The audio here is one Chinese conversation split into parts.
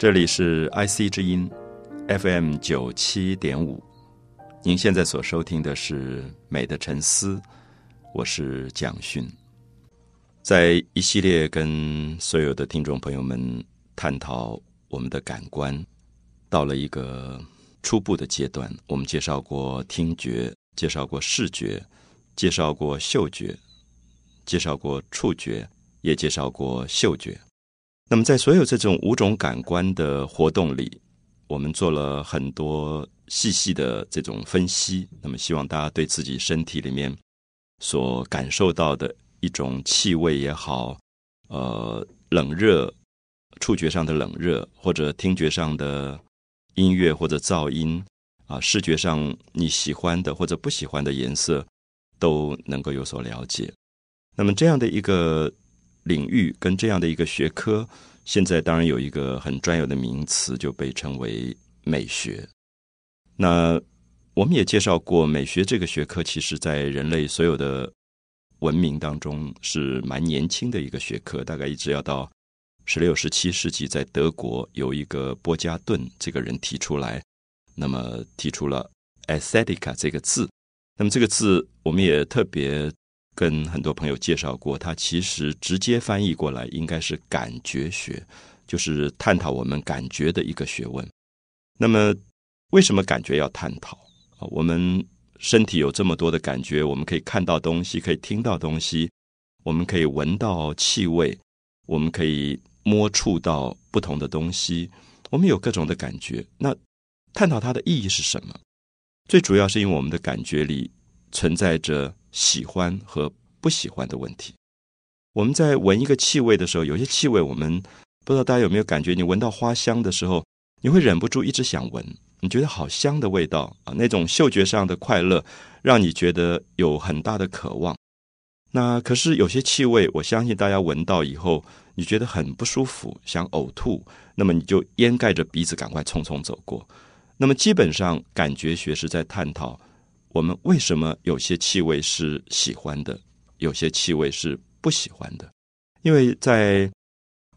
这里是 IC 之音 FM 九七点五，您现在所收听的是《美的沉思》，我是蒋勋，在一系列跟所有的听众朋友们探讨我们的感官，到了一个初步的阶段，我们介绍过听觉，介绍过视觉，介绍过嗅觉，介绍过触觉，也介绍过嗅觉。那么，在所有这种五种感官的活动里，我们做了很多细细的这种分析。那么，希望大家对自己身体里面所感受到的一种气味也好，呃，冷热、触觉上的冷热，或者听觉上的音乐或者噪音啊，视觉上你喜欢的或者不喜欢的颜色，都能够有所了解。那么，这样的一个。领域跟这样的一个学科，现在当然有一个很专有的名词，就被称为美学。那我们也介绍过，美学这个学科，其实在人类所有的文明当中是蛮年轻的一个学科，大概一直要到十六、十七世纪，在德国有一个波加顿这个人提出来，那么提出了 “aesthetic” 这个字。那么这个字，我们也特别。跟很多朋友介绍过，它其实直接翻译过来应该是感觉学，就是探讨我们感觉的一个学问。那么，为什么感觉要探讨？啊，我们身体有这么多的感觉，我们可以看到东西，可以听到东西，我们可以闻到气味，我们可以摸触到不同的东西，我们有各种的感觉。那探讨它的意义是什么？最主要是因为我们的感觉里存在着。喜欢和不喜欢的问题。我们在闻一个气味的时候，有些气味我们不知道大家有没有感觉？你闻到花香的时候，你会忍不住一直想闻，你觉得好香的味道啊，那种嗅觉上的快乐，让你觉得有很大的渴望。那可是有些气味，我相信大家闻到以后，你觉得很不舒服，想呕吐，那么你就掩盖着鼻子，赶快匆匆走过。那么基本上，感觉学是在探讨。我们为什么有些气味是喜欢的，有些气味是不喜欢的？因为在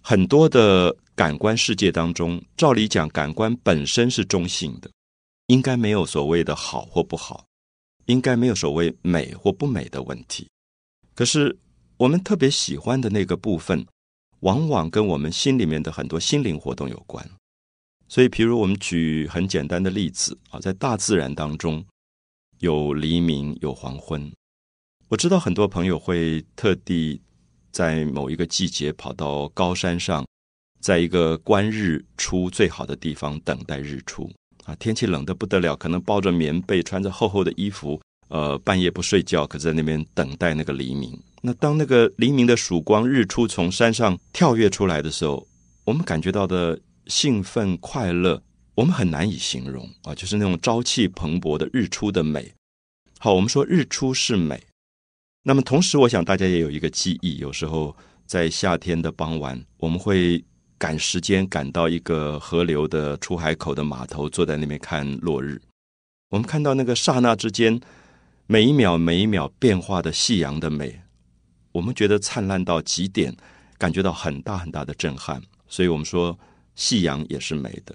很多的感官世界当中，照理讲，感官本身是中性的，应该没有所谓的好或不好，应该没有所谓美或不美的问题。可是我们特别喜欢的那个部分，往往跟我们心里面的很多心灵活动有关。所以，譬如我们举很简单的例子啊，在大自然当中。有黎明，有黄昏。我知道很多朋友会特地在某一个季节跑到高山上，在一个观日出最好的地方等待日出啊。天气冷的不得了，可能抱着棉被，穿着厚厚的衣服，呃，半夜不睡觉，可在那边等待那个黎明。那当那个黎明的曙光、日出从山上跳跃出来的时候，我们感觉到的兴奋、快乐。我们很难以形容啊，就是那种朝气蓬勃的日出的美。好，我们说日出是美。那么同时，我想大家也有一个记忆，有时候在夏天的傍晚，我们会赶时间赶到一个河流的出海口的码头，坐在那边看落日。我们看到那个刹那之间，每一秒每一秒变化的夕阳的美，我们觉得灿烂到极点，感觉到很大很大的震撼。所以我们说，夕阳也是美的。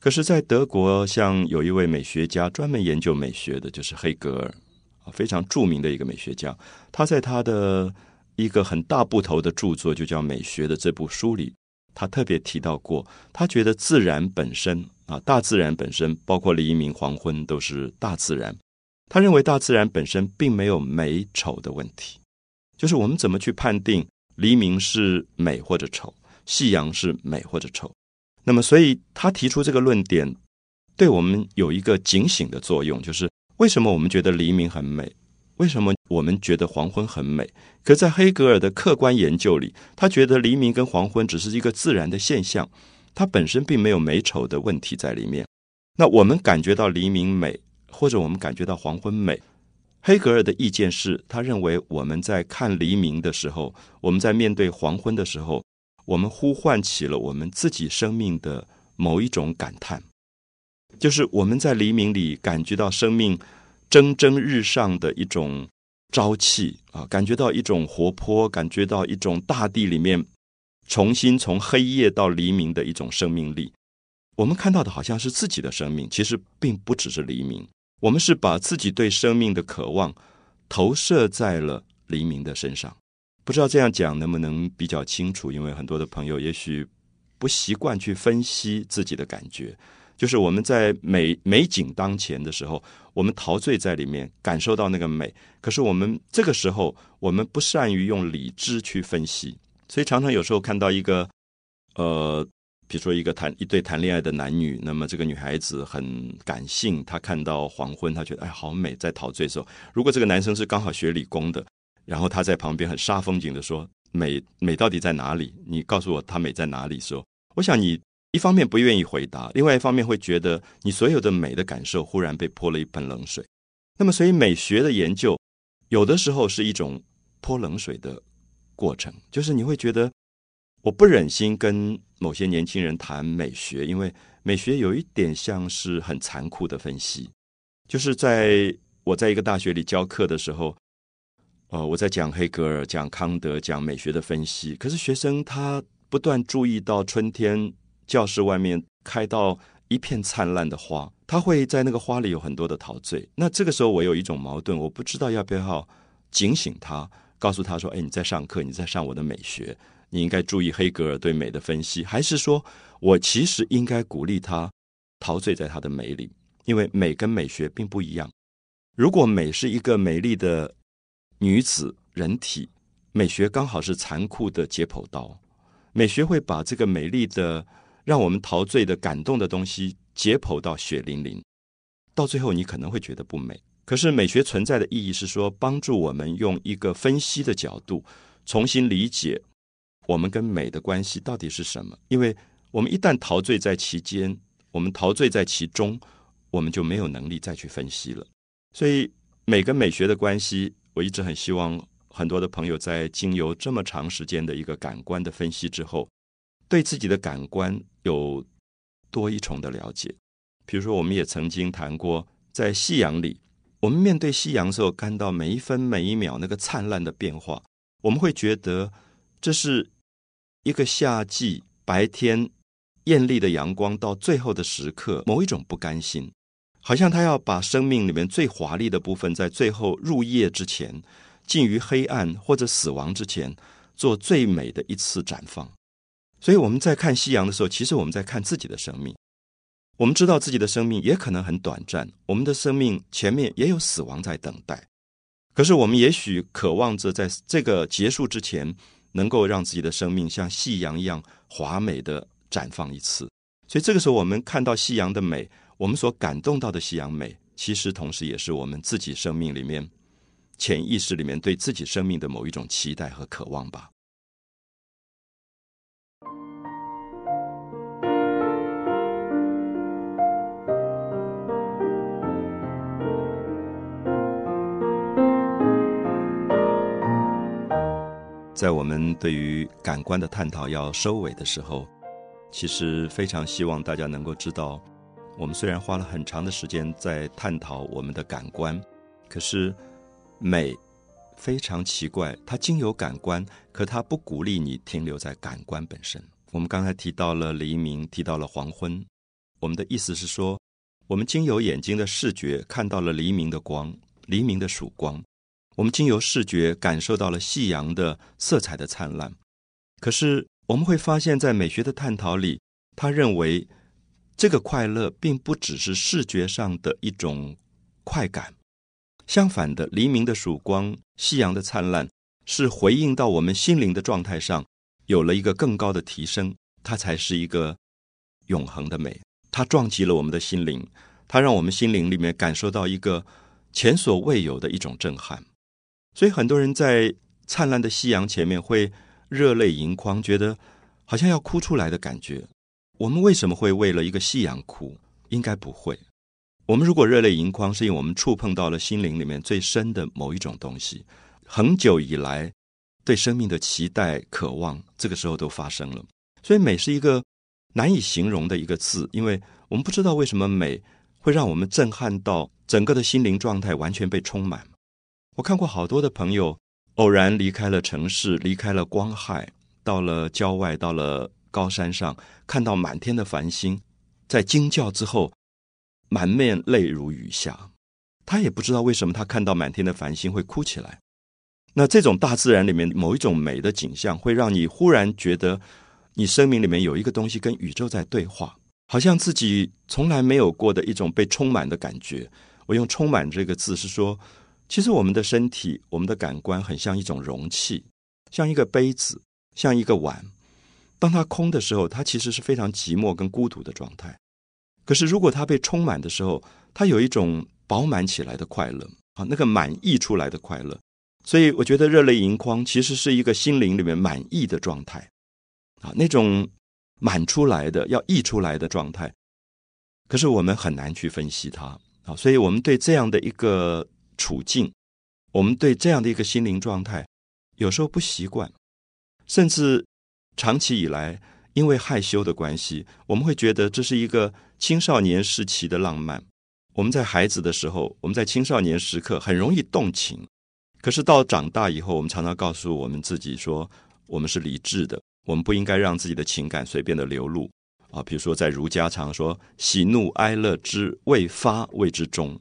可是，在德国，像有一位美学家专门研究美学的，就是黑格尔啊，非常著名的一个美学家。他在他的一个很大部头的著作，就叫《美学》的这部书里，他特别提到过，他觉得自然本身啊，大自然本身，包括黎明、黄昏，都是大自然。他认为大自然本身并没有美丑的问题，就是我们怎么去判定黎明是美或者丑，夕阳是美或者丑。那么，所以他提出这个论点，对我们有一个警醒的作用，就是为什么我们觉得黎明很美，为什么我们觉得黄昏很美？可在黑格尔的客观研究里，他觉得黎明跟黄昏只是一个自然的现象，它本身并没有美丑的问题在里面。那我们感觉到黎明美，或者我们感觉到黄昏美，黑格尔的意见是他认为我们在看黎明的时候，我们在面对黄昏的时候。我们呼唤起了我们自己生命的某一种感叹，就是我们在黎明里感觉到生命蒸蒸日上的一种朝气啊，感觉到一种活泼，感觉到一种大地里面重新从黑夜到黎明的一种生命力。我们看到的好像是自己的生命，其实并不只是黎明。我们是把自己对生命的渴望投射在了黎明的身上。不知道这样讲能不能比较清楚？因为很多的朋友也许不习惯去分析自己的感觉。就是我们在美美景当前的时候，我们陶醉在里面，感受到那个美。可是我们这个时候，我们不善于用理智去分析，所以常常有时候看到一个呃。比如说，一个谈一对谈恋爱的男女，那么这个女孩子很感性，她看到黄昏，她觉得哎好美，在陶醉的时候。如果这个男生是刚好学理工的，然后他在旁边很煞风景的说：“美美到底在哪里？你告诉我，它美在哪里？”说，我想你一方面不愿意回答，另外一方面会觉得你所有的美的感受忽然被泼了一盆冷水。那么，所以美学的研究有的时候是一种泼冷水的过程，就是你会觉得。我不忍心跟某些年轻人谈美学，因为美学有一点像是很残酷的分析。就是在我在一个大学里教课的时候，呃，我在讲黑格尔、讲康德、讲美学的分析。可是学生他不断注意到春天教室外面开到一片灿烂的花，他会在那个花里有很多的陶醉。那这个时候我有一种矛盾，我不知道要不要警醒他，告诉他说：“哎，你在上课，你在上我的美学。”你应该注意黑格尔对美的分析，还是说我其实应该鼓励他陶醉在他的美里？因为美跟美学并不一样。如果美是一个美丽的女子人体，美学刚好是残酷的解剖刀。美学会把这个美丽的、让我们陶醉的、感动的东西解剖到血淋淋，到最后你可能会觉得不美。可是美学存在的意义是说，帮助我们用一个分析的角度重新理解。我们跟美的关系到底是什么？因为我们一旦陶醉在其间，我们陶醉在其中，我们就没有能力再去分析了。所以，美跟美学的关系，我一直很希望很多的朋友在经由这么长时间的一个感官的分析之后，对自己的感官有多一重的了解。比如说，我们也曾经谈过，在夕阳里，我们面对夕阳时候，看到每一分每一秒那个灿烂的变化，我们会觉得这是。一个夏季白天艳丽的阳光，到最后的时刻，某一种不甘心，好像他要把生命里面最华丽的部分，在最后入夜之前，近于黑暗或者死亡之前，做最美的一次绽放。所以我们在看夕阳的时候，其实我们在看自己的生命。我们知道自己的生命也可能很短暂，我们的生命前面也有死亡在等待。可是我们也许渴望着在这个结束之前。能够让自己的生命像夕阳一样华美的绽放一次，所以这个时候我们看到夕阳的美，我们所感动到的夕阳美，其实同时也是我们自己生命里面潜意识里面对自己生命的某一种期待和渴望吧。在我们对于感官的探讨要收尾的时候，其实非常希望大家能够知道，我们虽然花了很长的时间在探讨我们的感官，可是美非常奇怪，它经由感官，可它不鼓励你停留在感官本身。我们刚才提到了黎明，提到了黄昏，我们的意思是说，我们经由眼睛的视觉看到了黎明的光，黎明的曙光。我们经由视觉感受到了夕阳的色彩的灿烂，可是我们会发现，在美学的探讨里，他认为这个快乐并不只是视觉上的一种快感，相反的，黎明的曙光、夕阳的灿烂，是回应到我们心灵的状态上有了一个更高的提升，它才是一个永恒的美。它撞击了我们的心灵，它让我们心灵里面感受到一个前所未有的一种震撼。所以很多人在灿烂的夕阳前面会热泪盈眶，觉得好像要哭出来的感觉。我们为什么会为了一个夕阳哭？应该不会。我们如果热泪盈眶，是因为我们触碰到了心灵里面最深的某一种东西，很久以来对生命的期待、渴望，这个时候都发生了。所以美是一个难以形容的一个字，因为我们不知道为什么美会让我们震撼到整个的心灵状态完全被充满。我看过好多的朋友偶然离开了城市，离开了光害，到了郊外，到了高山上，看到满天的繁星，在惊叫之后，满面泪如雨下。他也不知道为什么，他看到满天的繁星会哭起来。那这种大自然里面某一种美的景象，会让你忽然觉得，你生命里面有一个东西跟宇宙在对话，好像自己从来没有过的一种被充满的感觉。我用“充满”这个字是说，其实我们的身体、我们的感官很像一种容器，像一个杯子，像一个碗。当它空的时候，它其实是非常寂寞跟孤独的状态。可是如果它被充满的时候，它有一种饱满起来的快乐啊，那个满溢出来的快乐。所以我觉得热泪盈眶其实是一个心灵里面满溢的状态啊，那种满出来的要溢出来的状态。可是我们很难去分析它。啊，所以我们对这样的一个处境，我们对这样的一个心灵状态，有时候不习惯，甚至长期以来，因为害羞的关系，我们会觉得这是一个青少年时期的浪漫。我们在孩子的时候，我们在青少年时刻很容易动情，可是到长大以后，我们常常告诉我们自己说，我们是理智的，我们不应该让自己的情感随便的流露。啊，比如说在儒家常说“喜怒哀乐之未发，谓之中”，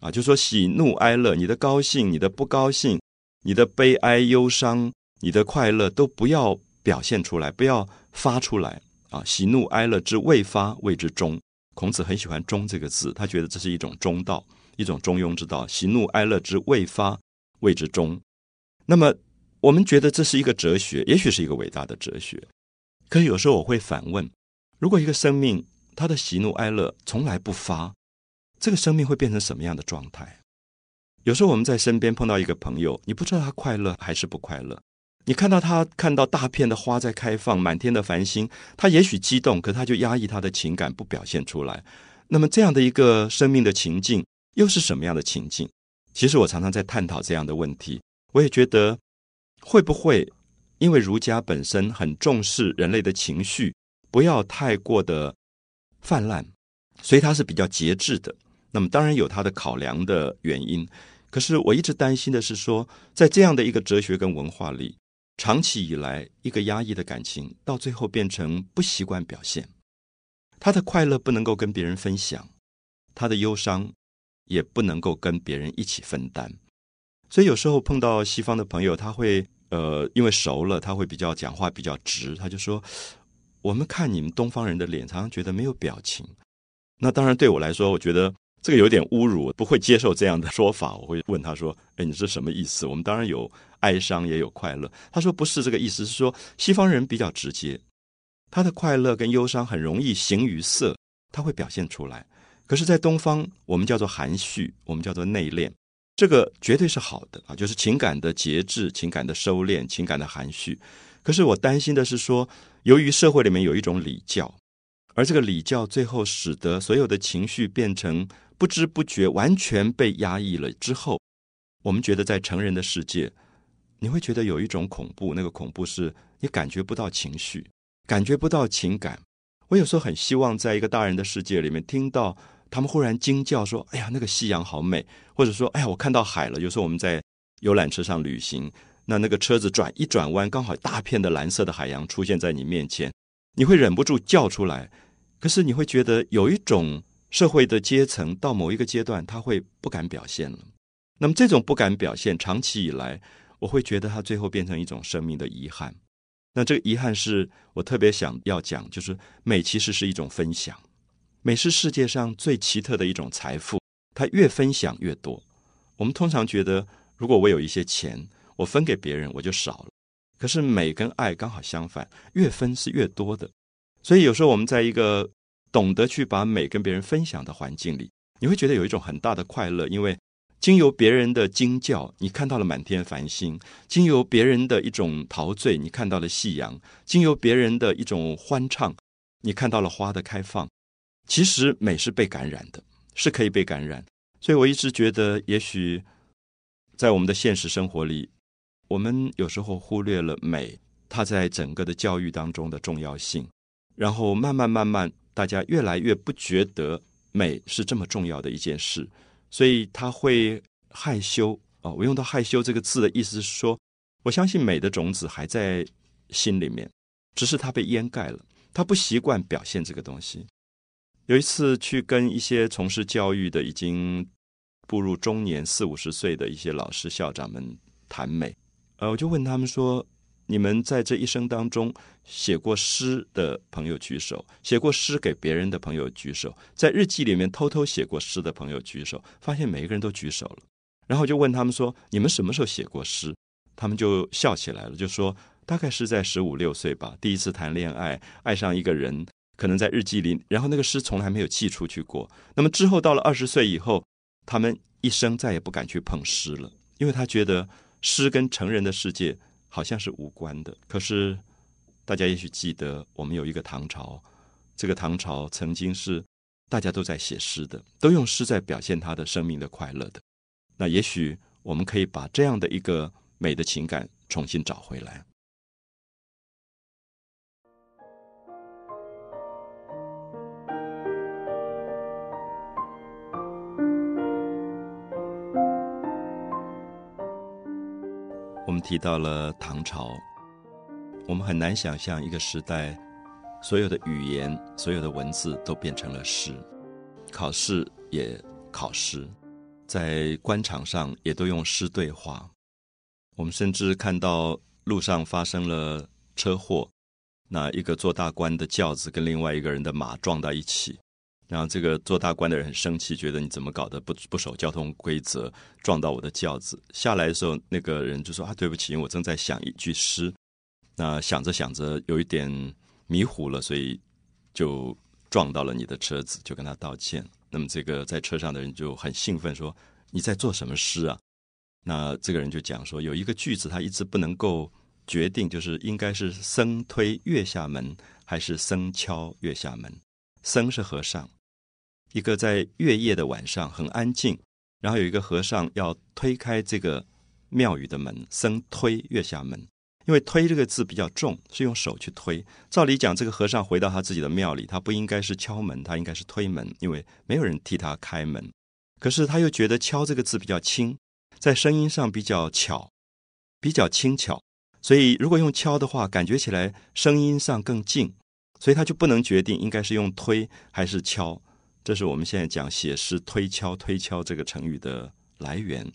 啊，就说喜怒哀乐，你的高兴、你的不高兴、你的悲哀忧伤、你的快乐，都不要表现出来，不要发出来。啊，喜怒哀乐之未发，谓之中。孔子很喜欢“中”这个字，他觉得这是一种中道，一种中庸之道。喜怒哀乐之未发，谓之中。那么，我们觉得这是一个哲学，也许是一个伟大的哲学。可是有时候我会反问。如果一个生命他的喜怒哀乐从来不发，这个生命会变成什么样的状态？有时候我们在身边碰到一个朋友，你不知道他快乐还是不快乐。你看到他看到大片的花在开放，满天的繁星，他也许激动，可他就压抑他的情感，不表现出来。那么这样的一个生命的情境，又是什么样的情境？其实我常常在探讨这样的问题。我也觉得，会不会因为儒家本身很重视人类的情绪？不要太过的泛滥，所以它是比较节制的。那么当然有他的考量的原因。可是我一直担心的是说，在这样的一个哲学跟文化里，长期以来一个压抑的感情，到最后变成不习惯表现。他的快乐不能够跟别人分享，他的忧伤也不能够跟别人一起分担。所以有时候碰到西方的朋友，他会呃，因为熟了，他会比较讲话比较直，他就说。我们看你们东方人的脸，常常觉得没有表情。那当然对我来说，我觉得这个有点侮辱，不会接受这样的说法。我会问他说：“哎，你是什么意思？”我们当然有哀伤，也有快乐。他说：“不是这个意思，是说西方人比较直接，他的快乐跟忧伤很容易形于色，他会表现出来。可是，在东方，我们叫做含蓄，我们叫做内敛，这个绝对是好的啊，就是情感的节制、情感的收敛、情感的含蓄。可是我担心的是说。由于社会里面有一种礼教，而这个礼教最后使得所有的情绪变成不知不觉完全被压抑了之后，我们觉得在成人的世界，你会觉得有一种恐怖，那个恐怖是你感觉不到情绪，感觉不到情感。我有时候很希望在一个大人的世界里面听到他们忽然惊叫说：“哎呀，那个夕阳好美！”或者说：“哎呀，我看到海了。”有时候我们在游览车上旅行。那那个车子转一转弯，刚好大片的蓝色的海洋出现在你面前，你会忍不住叫出来。可是你会觉得有一种社会的阶层到某一个阶段，他会不敢表现了。那么这种不敢表现，长期以来，我会觉得它最后变成一种生命的遗憾。那这个遗憾是我特别想要讲，就是美其实是一种分享，美是世界上最奇特的一种财富，它越分享越多。我们通常觉得，如果我有一些钱。我分给别人，我就少了。可是美跟爱刚好相反，越分是越多的。所以有时候我们在一个懂得去把美跟别人分享的环境里，你会觉得有一种很大的快乐，因为经由别人的惊叫，你看到了满天繁星；经由别人的一种陶醉，你看到了夕阳；经由别人的一种欢唱，你看到了花的开放。其实美是被感染的，是可以被感染。所以我一直觉得，也许在我们的现实生活里。我们有时候忽略了美，它在整个的教育当中的重要性，然后慢慢慢慢，大家越来越不觉得美是这么重要的一件事，所以他会害羞啊。我用到害羞这个字的意思是说，我相信美的种子还在心里面，只是它被掩盖了，他不习惯表现这个东西。有一次去跟一些从事教育的、已经步入中年四五十岁的一些老师、校长们谈美，呃，我就问他们说：“你们在这一生当中写过诗的朋友举手，写过诗给别人的朋友举手，在日记里面偷偷写过诗的朋友举手。”发现每一个人都举手了。然后就问他们说：“你们什么时候写过诗？”他们就笑起来了，就说：“大概是在十五六岁吧，第一次谈恋爱，爱上一个人。”可能在日记里，然后那个诗从来没有寄出去过。那么之后到了二十岁以后，他们一生再也不敢去碰诗了，因为他觉得诗跟成人的世界好像是无关的。可是大家也许记得，我们有一个唐朝，这个唐朝曾经是大家都在写诗的，都用诗在表现他的生命的快乐的。那也许我们可以把这样的一个美的情感重新找回来。提到了唐朝，我们很难想象一个时代，所有的语言、所有的文字都变成了诗，考试也考诗，在官场上也都用诗对话。我们甚至看到路上发生了车祸，那一个做大官的轿子跟另外一个人的马撞到一起。然后这个做大官的人很生气，觉得你怎么搞的不不守交通规则，撞到我的轿子。下来的时候，那个人就说：“啊，对不起，我正在想一句诗。”那想着想着有一点迷糊了，所以就撞到了你的车子，就跟他道歉。那么这个在车上的人就很兴奋说：“你在做什么诗啊？”那这个人就讲说：“有一个句子他一直不能够决定，就是应该是僧推月下门，还是僧敲月下门？僧是和尚。”一个在月夜的晚上很安静，然后有一个和尚要推开这个庙宇的门，僧推月下门。因为“推”这个字比较重，是用手去推。照理讲，这个和尚回到他自己的庙里，他不应该是敲门，他应该是推门，因为没有人替他开门。可是他又觉得“敲”这个字比较轻，在声音上比较巧，比较轻巧，所以如果用“敲”的话，感觉起来声音上更静，所以他就不能决定应该是用“推”还是“敲”。这是我们现在讲写诗推敲推敲这个成语的来源。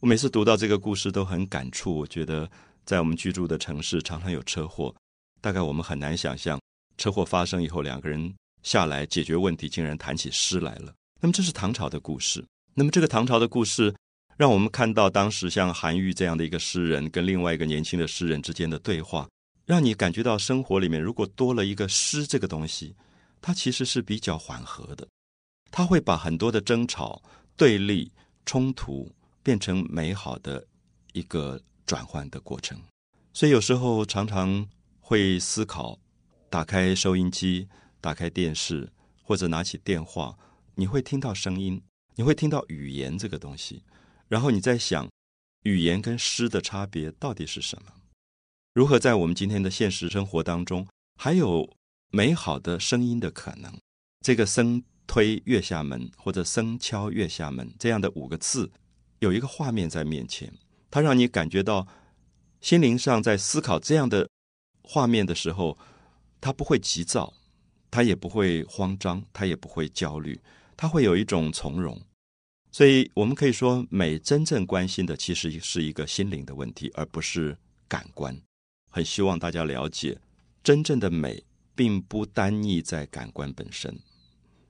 我每次读到这个故事都很感触。我觉得在我们居住的城市常常有车祸，大概我们很难想象车祸发生以后两个人下来解决问题，竟然谈起诗来了。那么这是唐朝的故事。那么这个唐朝的故事让我们看到当时像韩愈这样的一个诗人跟另外一个年轻的诗人之间的对话，让你感觉到生活里面如果多了一个诗这个东西。它其实是比较缓和的，它会把很多的争吵、对立、冲突变成美好的一个转换的过程。所以有时候常常会思考：打开收音机、打开电视，或者拿起电话，你会听到声音，你会听到语言这个东西，然后你在想，语言跟诗的差别到底是什么？如何在我们今天的现实生活当中还有？美好的声音的可能，这个“僧推月下门”或者“僧敲月下门”这样的五个字，有一个画面在面前，它让你感觉到心灵上在思考这样的画面的时候，它不会急躁，它也不会慌张，它也不会焦虑，它会有一种从容。所以，我们可以说，美真正关心的其实是一个心灵的问题，而不是感官。很希望大家了解真正的美。并不单一在感官本身，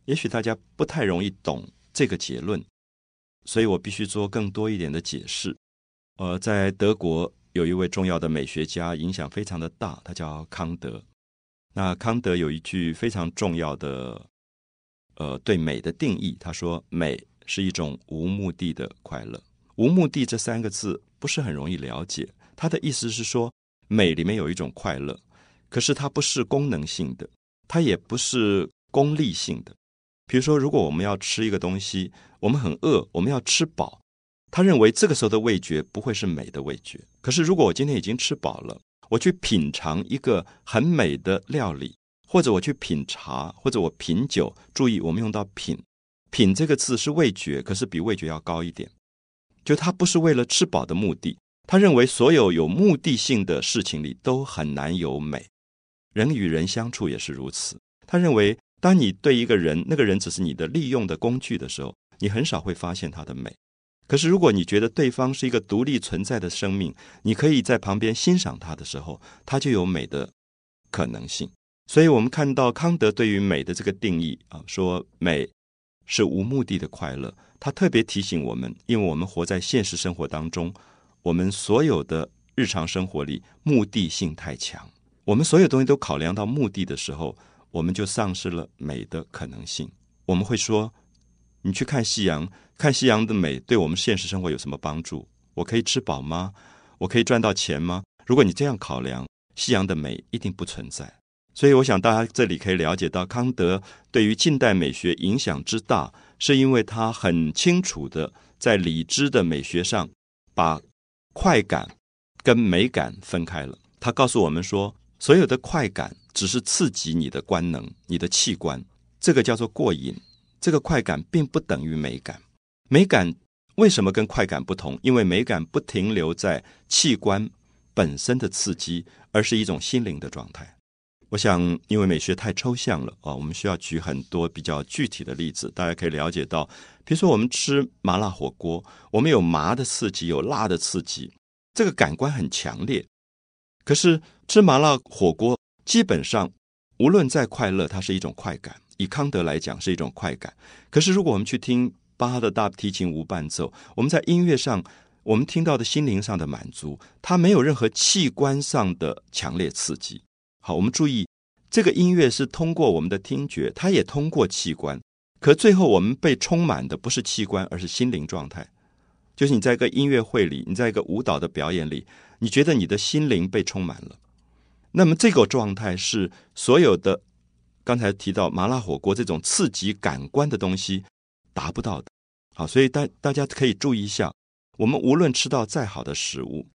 也许大家不太容易懂这个结论，所以我必须做更多一点的解释。呃，在德国有一位重要的美学家，影响非常的大，他叫康德。那康德有一句非常重要的，呃，对美的定义，他说：“美是一种无目的的快乐。”无目的这三个字不是很容易了解，他的意思是说，美里面有一种快乐。可是它不是功能性的，它也不是功利性的。比如说，如果我们要吃一个东西，我们很饿，我们要吃饱，他认为这个时候的味觉不会是美的味觉。可是，如果我今天已经吃饱了，我去品尝一个很美的料理，或者我去品茶，或者我品酒，注意我们用到“品”，“品”这个字是味觉，可是比味觉要高一点。就它不是为了吃饱的目的，他认为所有有目的性的事情里都很难有美，人与人相处也是如此。他认为，当你对一个人，那个人只是你的利用的工具的时候，你很少会发现他的美。可是，如果你觉得对方是一个独立存在的生命，你可以在旁边欣赏他的时候，他就有美的可能性。所以，我们看到康德对于美的这个定义啊，说美是无目的的快乐。他特别提醒我们，因为我们活在现实生活当中，我们所有的日常生活里目的性太强，我们所有东西都考量到目的的时候，我们就丧失了美的可能性。我们会说：“你去看夕阳，看夕阳的美，对我们现实生活有什么帮助？我可以吃饱吗？我可以赚到钱吗？”如果你这样考量，夕阳的美一定不存在。所以，我想大家这里可以了解到，康德对于近代美学影响之大。是因为他很清楚的在理智的美学上把快感跟美感分开了。他告诉我们说，所有的快感只是刺激你的官能、你的器官，这个叫做过瘾。这个快感并不等于美感。美感为什么跟快感不同？因为美感不停留在器官本身的刺激，而是一种心灵的状态。我想，因为美学太抽象了啊，我们需要举很多比较具体的例子，大家可以了解到。比如说，我们吃麻辣火锅，我们有麻的刺激，有辣的刺激，这个感官很强烈。可是吃麻辣火锅，基本上无论再快乐，它是一种快感。以康德来讲，是一种快感。可是如果我们去听巴哈的大提琴无伴奏，我们在音乐上，我们听到的心灵上的满足，它没有任何器官上的强烈刺激。好，我们注意，这个音乐是通过我们的听觉，它也通过器官，可最后我们被充满的不是器官，而是心灵状态。就是你在一个音乐会里，你在一个舞蹈的表演里，你觉得你的心灵被充满了。那么这个状态是所有的刚才提到麻辣火锅这种刺激感官的东西达不到的。好，所以大大家可以注意一下，我们无论吃到再好的食物。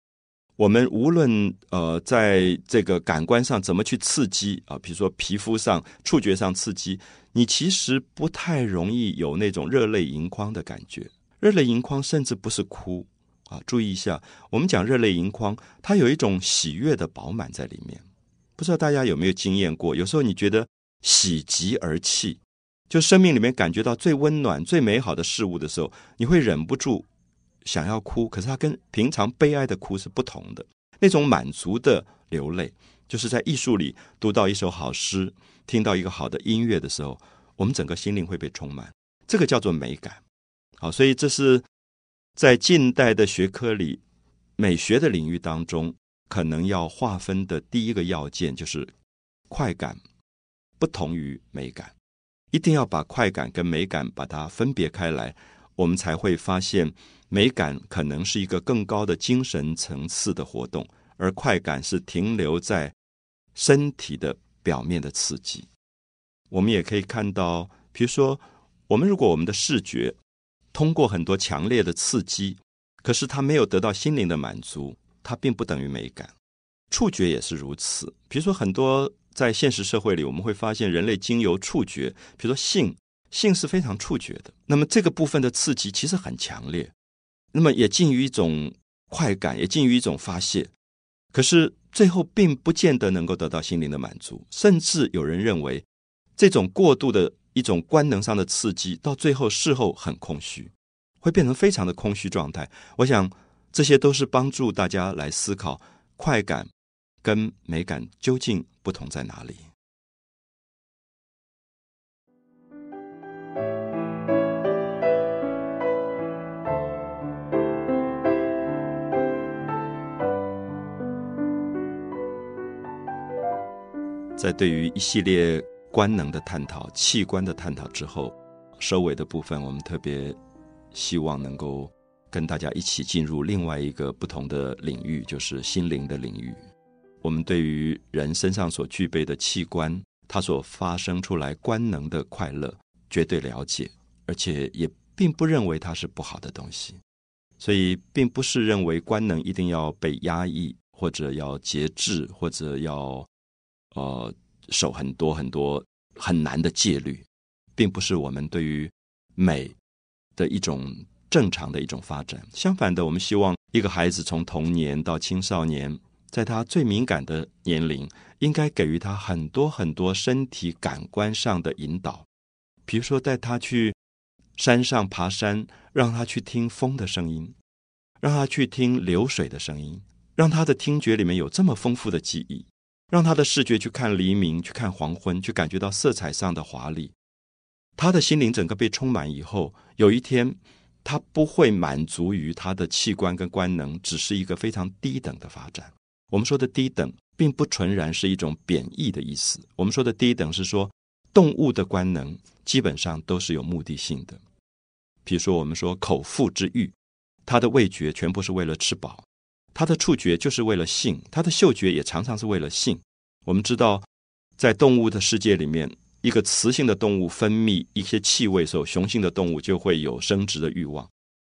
我们无论呃，在这个感官上怎么去刺激啊，比如说皮肤上、触觉上刺激，你其实不太容易有那种热泪盈眶的感觉。热泪盈眶甚至不是哭啊，注意一下，我们讲热泪盈眶，它有一种喜悦的饱满在里面。不知道大家有没有经验过？有时候你觉得喜极而泣，就生命里面感觉到最温暖、最美好的事物的时候，你会忍不住。想要哭，可是它跟平常悲哀的哭是不同的。那种满足的流泪，就是在艺术里读到一首好诗，听到一个好的音乐的时候，我们整个心灵会被充满。这个叫做美感。好，所以这是在近代的学科里，美学的领域当中，可能要划分的第一个要件，就是快感不同于美感，一定要把快感跟美感把它分别开来，我们才会发现。美感可能是一个更高的精神层次的活动，而快感是停留在身体的表面的刺激。我们也可以看到，比如说，我们如果我们的视觉通过很多强烈的刺激，可是它没有得到心灵的满足，它并不等于美感。触觉也是如此。比如说，很多在现实社会里，我们会发现人类经由触觉，比如说性，性是非常触觉的。那么这个部分的刺激其实很强烈。那么也近于一种快感，也近于一种发泄，可是最后并不见得能够得到心灵的满足，甚至有人认为这种过度的一种官能上的刺激，到最后事后很空虚，会变成非常的空虚状态。我想这些都是帮助大家来思考快感跟美感究竟不同在哪里。在对于一系列官能的探讨、器官的探讨之后，收尾的部分，我们特别希望能够跟大家一起进入另外一个不同的领域，就是心灵的领域。我们对于人身上所具备的器官，它所发生出来官能的快乐，绝对了解，而且也并不认为它是不好的东西。所以，并不是认为官能一定要被压抑，或者要节制，或者要。呃，守很多很多很难的戒律，并不是我们对于美的一种正常的一种发展。相反的，我们希望一个孩子从童年到青少年，在他最敏感的年龄，应该给予他很多很多身体感官上的引导，比如说带他去山上爬山，让他去听风的声音，让他去听流水的声音，让他的听觉里面有这么丰富的记忆。让他的视觉去看黎明，去看黄昏，去感觉到色彩上的华丽。他的心灵整个被充满以后，有一天他不会满足于他的器官跟官能，只是一个非常低等的发展。我们说的低等，并不纯然是一种贬义的意思。我们说的低等是说，动物的官能基本上都是有目的性的。比如说，我们说口腹之欲，它的味觉全部是为了吃饱。它的触觉就是为了性，它的嗅觉也常常是为了性。我们知道，在动物的世界里面，一个雌性的动物分泌一些气味时候，雄性的动物就会有生殖的欲望。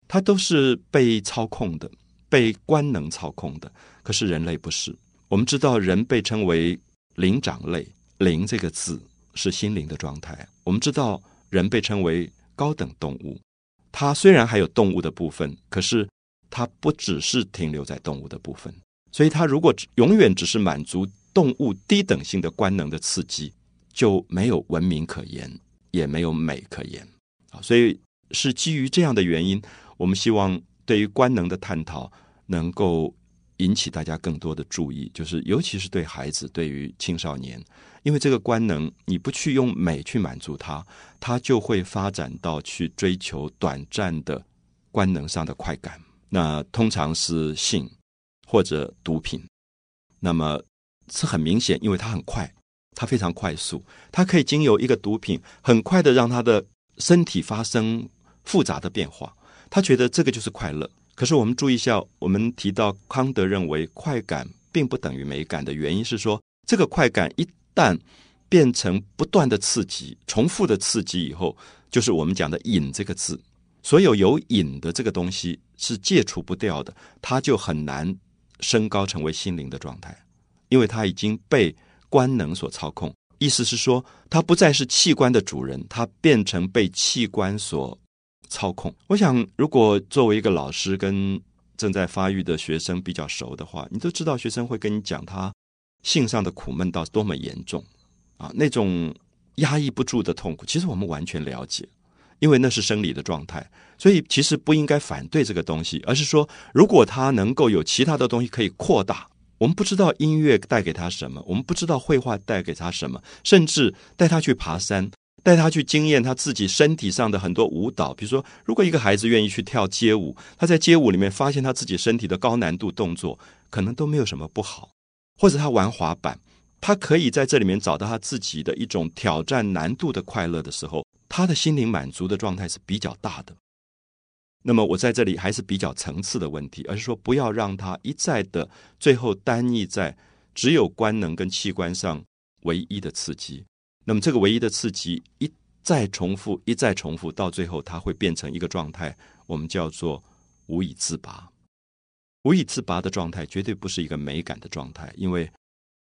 它都是被操控的，被官能操控的。可是人类不是。我们知道，人被称为灵长类，灵这个字是心灵的状态。我们知道，人被称为高等动物，它虽然还有动物的部分，可是。它不只是停留在动物的部分，所以它如果永远只是满足动物低等性的官能的刺激，就没有文明可言，也没有美可言啊！所以是基于这样的原因，我们希望对于官能的探讨能够引起大家更多的注意，就是尤其是对孩子、对于青少年，因为这个官能你不去用美去满足他，他就会发展到去追求短暂的官能上的快感。那通常是性或者毒品，那么是很明显，因为它很快，它非常快速，它可以经由一个毒品，很快的让他的身体发生复杂的变化。他觉得这个就是快乐。可是我们注意一下，我们提到康德认为快感并不等于美感的原因是说，这个快感一旦变成不断的刺激、重复的刺激以后，就是我们讲的瘾这个字。所有有瘾的这个东西是戒除不掉的，它就很难升高成为心灵的状态，因为它已经被官能所操控。意思是说，他不再是器官的主人，他变成被器官所操控。我想，如果作为一个老师跟正在发育的学生比较熟的话，你都知道，学生会跟你讲他性上的苦闷到多么严重啊，那种压抑不住的痛苦，其实我们完全了解。因为那是生理的状态，所以其实不应该反对这个东西，而是说，如果他能够有其他的东西可以扩大，我们不知道音乐带给他什么，我们不知道绘画带给他什么，甚至带他去爬山，带他去经验他自己身体上的很多舞蹈。比如说，如果一个孩子愿意去跳街舞，他在街舞里面发现他自己身体的高难度动作，可能都没有什么不好。或者他玩滑板，他可以在这里面找到他自己的一种挑战难度的快乐的时候。他的心灵满足的状态是比较大的。那么我在这里还是比较层次的问题，而是说不要让他一再的最后单一在只有官能跟器官上唯一的刺激。那么这个唯一的刺激一再重复，一再重复，到最后它会变成一个状态，我们叫做无以自拔。无以自拔的状态绝对不是一个美感的状态，因为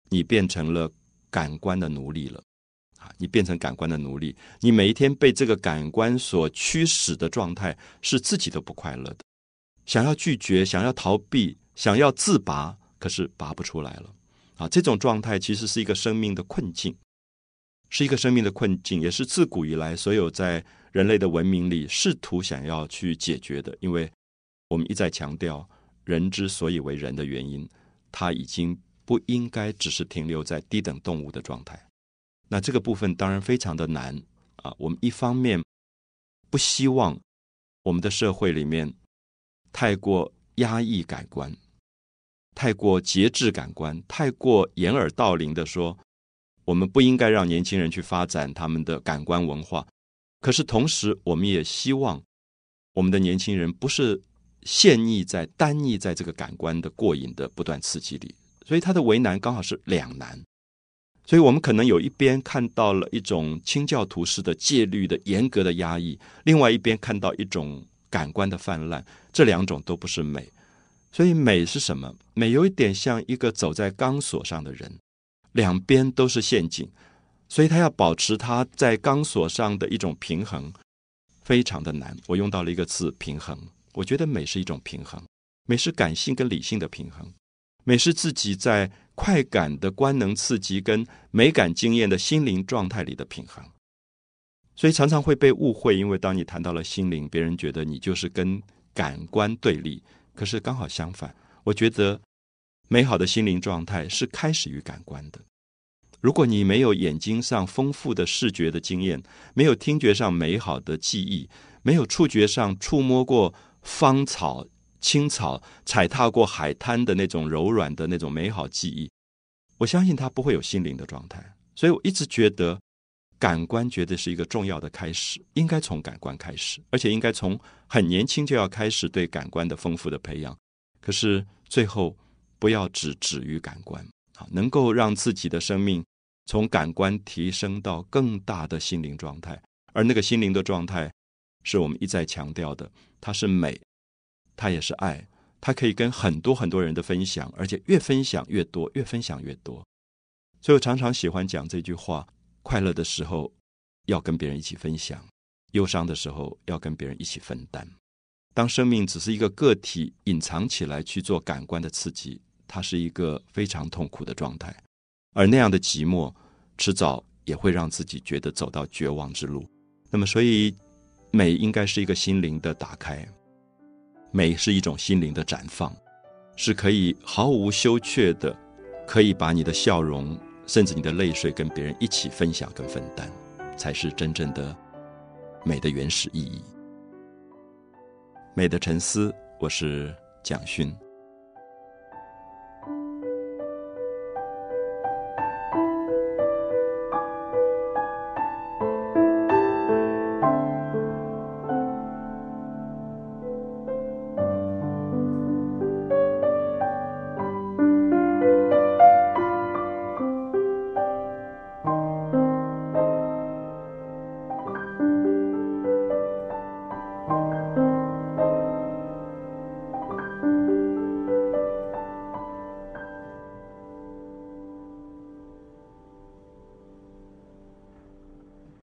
你变成了感官的奴隶了。你变成感官的奴隶，你每一天被这个感官所驱使的状态，是自己都不快乐的。想要拒绝，想要逃避，想要自拔，可是拔不出来了。啊，这种状态其实是一个生命的困境，是一个生命的困境，也是自古以来所有在人类的文明里试图想要去解决的。因为我们一再强调，人之所以为人的原因，他已经不应该只是停留在低等动物的状态。那这个部分当然非常的难啊！我们一方面不希望我们的社会里面太过压抑感官，太过节制感官，太过掩耳盗铃的说，我们不应该让年轻人去发展他们的感官文化。可是同时，我们也希望我们的年轻人不是陷溺在单溺在这个感官的过瘾的不断刺激里，所以他的为难刚好是两难。所以我们可能有一边看到了一种清教徒式的戒律的严格的压抑，另外一边看到一种感官的泛滥，这两种都不是美。所以美是什么？美有一点像一个走在钢索上的人，两边都是陷阱，所以他要保持他在钢索上的一种平衡，非常的难。我用到了一个词“平衡”，我觉得美是一种平衡，美是感性跟理性的平衡，美是自己在快感的官能刺激跟美感经验的心灵状态里的平衡。所以常常会被误会，因为当你谈到了心灵，别人觉得你就是跟感官对立。可是刚好相反，我觉得美好的心灵状态是开始于感官的。如果你没有眼睛上丰富的视觉的经验，没有听觉上美好的记忆，没有触觉上触摸过芳草、青草，踩踏过海滩的那种柔软的那种美好记忆，我相信他不会有心灵的状态。所以我一直觉得。感官觉得是一个重要的开始，应该从感官开始，而且应该从很年轻就要开始对感官的丰富的培养。可是最后不要只止于感官，啊，能够让自己的生命从感官提升到更大的心灵状态，而那个心灵的状态是我们一再强调的，它是美，它也是爱，它可以跟很多很多人的分享，而且越分享越多，越分享越多。所以我常常喜欢讲这句话。快乐的时候要跟别人一起分享，忧伤的时候要跟别人一起分担。当生命只是一个个体隐藏起来去做感官的刺激，它是一个非常痛苦的状态。而那样的寂寞，迟早也会让自己觉得走到绝望之路。那么，所以美应该是一个心灵的打开，美是一种心灵的绽放，是可以毫无羞怯的，可以把你的笑容。甚至你的泪水跟别人一起分享跟分担，才是真正的美的原始意义。美的沉思，我是蒋勋。